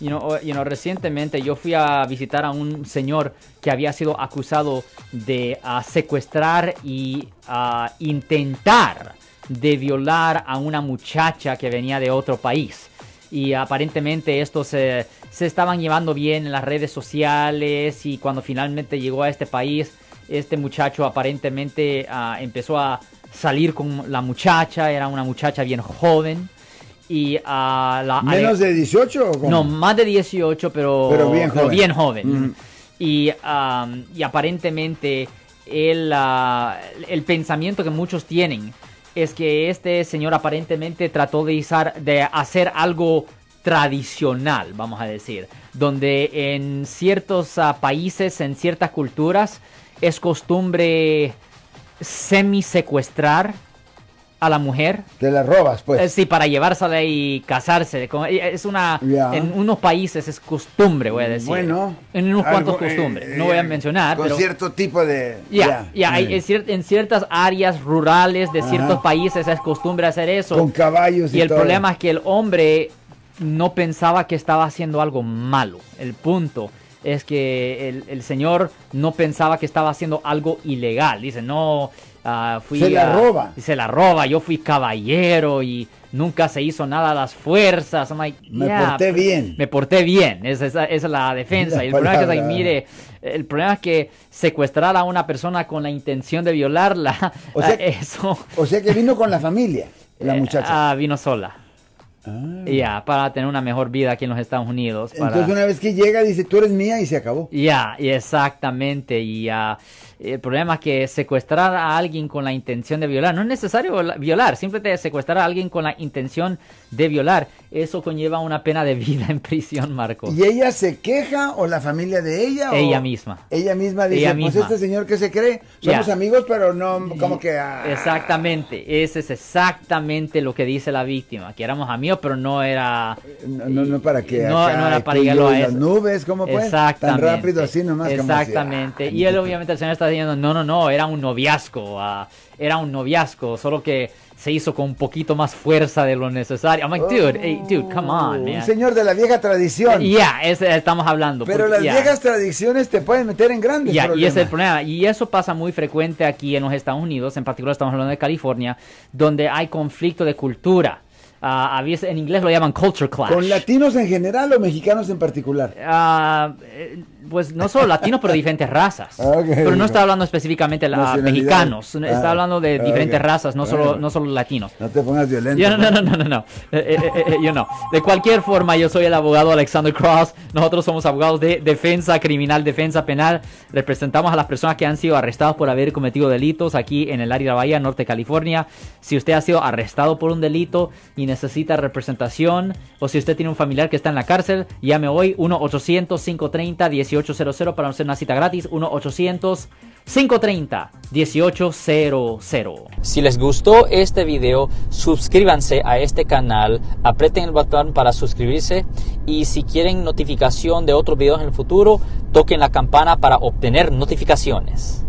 You know, you know, recientemente yo fui a visitar a un señor que había sido acusado de uh, secuestrar y uh, intentar de violar a una muchacha que venía de otro país. Y aparentemente estos se, se estaban llevando bien en las redes sociales y cuando finalmente llegó a este país, este muchacho aparentemente uh, empezó a salir con la muchacha, era una muchacha bien joven. Y uh, la ¿Menos de 18 o cómo? No, más de 18, pero, Pero bien joven. bien joven. Ujú. y, um, y aparentemente el, uh, el pensamiento que muchos tienen es que este señor aparentemente trató de, izar- de hacer algo tradicional, vamos a decir, donde en ciertos uh, países, en ciertas culturas, es costumbre semi-secuestrar a la mujer Te la robas, pues. eh, Sí, para llevársela y casarse. Eh, Es una. En unos países es costumbre, voy a decir. Bueno. En unos cuantos algo, eh, costumbres. eh, no voy a mencionar, Con pero. cierto tipo de... Ya, hay- Mm. en, cier- en ciertas áreas rurales de ciertos Ajá. países es costumbre hacer eso. Con caballos y, y el todo. problema es que el hombre no pensaba que estaba haciendo algo malo. El punto es que el, el señor no pensaba que estaba haciendo algo ilegal. Dice, no, ah, fui... Se la a- roba. Se la roba, yo fui caballero y nunca se hizo nada a las fuerzas. I'm like, Me "Yeah, porté bien. Me porté bien, esa, esa- esa es la defensa. La y el problema es que, mire, el problema es que secuestrar a una persona con la intención de violarla, O sea- eso... O sea que vino con la familia, la eh, muchacha. ah, vino sola. Ah. Ya, para tener una mejor vida aquí en los Estados Unidos. para- Entonces una vez que llega dice, tú eres mía y se acabó. Ya, y exactamente. Y ah, el problema es que secuestrar a alguien con la intención de violar, no es necesario viola- violar, simplemente secuestrar a alguien con la intención de violar, eso conlleva una pena de vida en prisión, Marco. ¿Y ella se queja o la familia de ella? o- Ella misma. Ella misma dice, Ella pues misma. este señor que se cree, somos amigos, pero no como que... ah, Exactamente, ese es exactamente lo que dice la víctima, que éramos amigos, pero no era... No, no, no para que No, acá no era para y llegarlo a en las eso. nubes, ¿cómo pues? Tan Exactamente. rápido así nomás. como así, Exactamente. ah, y él obviamente el señor está diciendo, no, no, no, era un noviazgo, ah, era un noviazgo, solo que se hizo con un poquito más fuerza de lo necesario. I'm like, dude, hey, dude, come on, Oh, man. Un señor de la vieja tradición. Ya, ese estamos hablando. pero porque- las ya. viejas tradiciones te pueden meter en grandes Ya, y problemas. ese es el problema. Y eso pasa muy frecuente aquí en los Estados Unidos, en particular estamos hablando de California, donde hay conflicto de cultura. Ah, a veces en inglés lo llaman culture clash. ¿Con latinos en general o mexicanos en particular? Eh, pues no solo latinos, pero diferentes razas. Ah, ok, pero no digo. está hablando específicamente de mexicanos, está Ah, hablando de diferentes razas, no solo, Bueno. no solo latinos. No te pongas violento. Yo, no, no, no, no, no. Eh, eh, eh, eh, yo no. De cualquier forma, yo soy el abogado Alexander Cross. Nosotros somos abogados de defensa criminal, defensa penal. Representamos a las personas que han sido arrestadas por haber cometido delitos aquí en el área de la Bahía Norte, California. Si usted ha sido arrestado por un delito y necesita representación, o si usted tiene un familiar que está en la cárcel, llame hoy 1-800-530-1800 para hacer una cita gratis. 1-800-530-1800. Si les gustó este video, suscríbanse a este canal, aprieten el botón para suscribirse y si quieren notificación de otros videos en el futuro, toquen la campana para obtener notificaciones.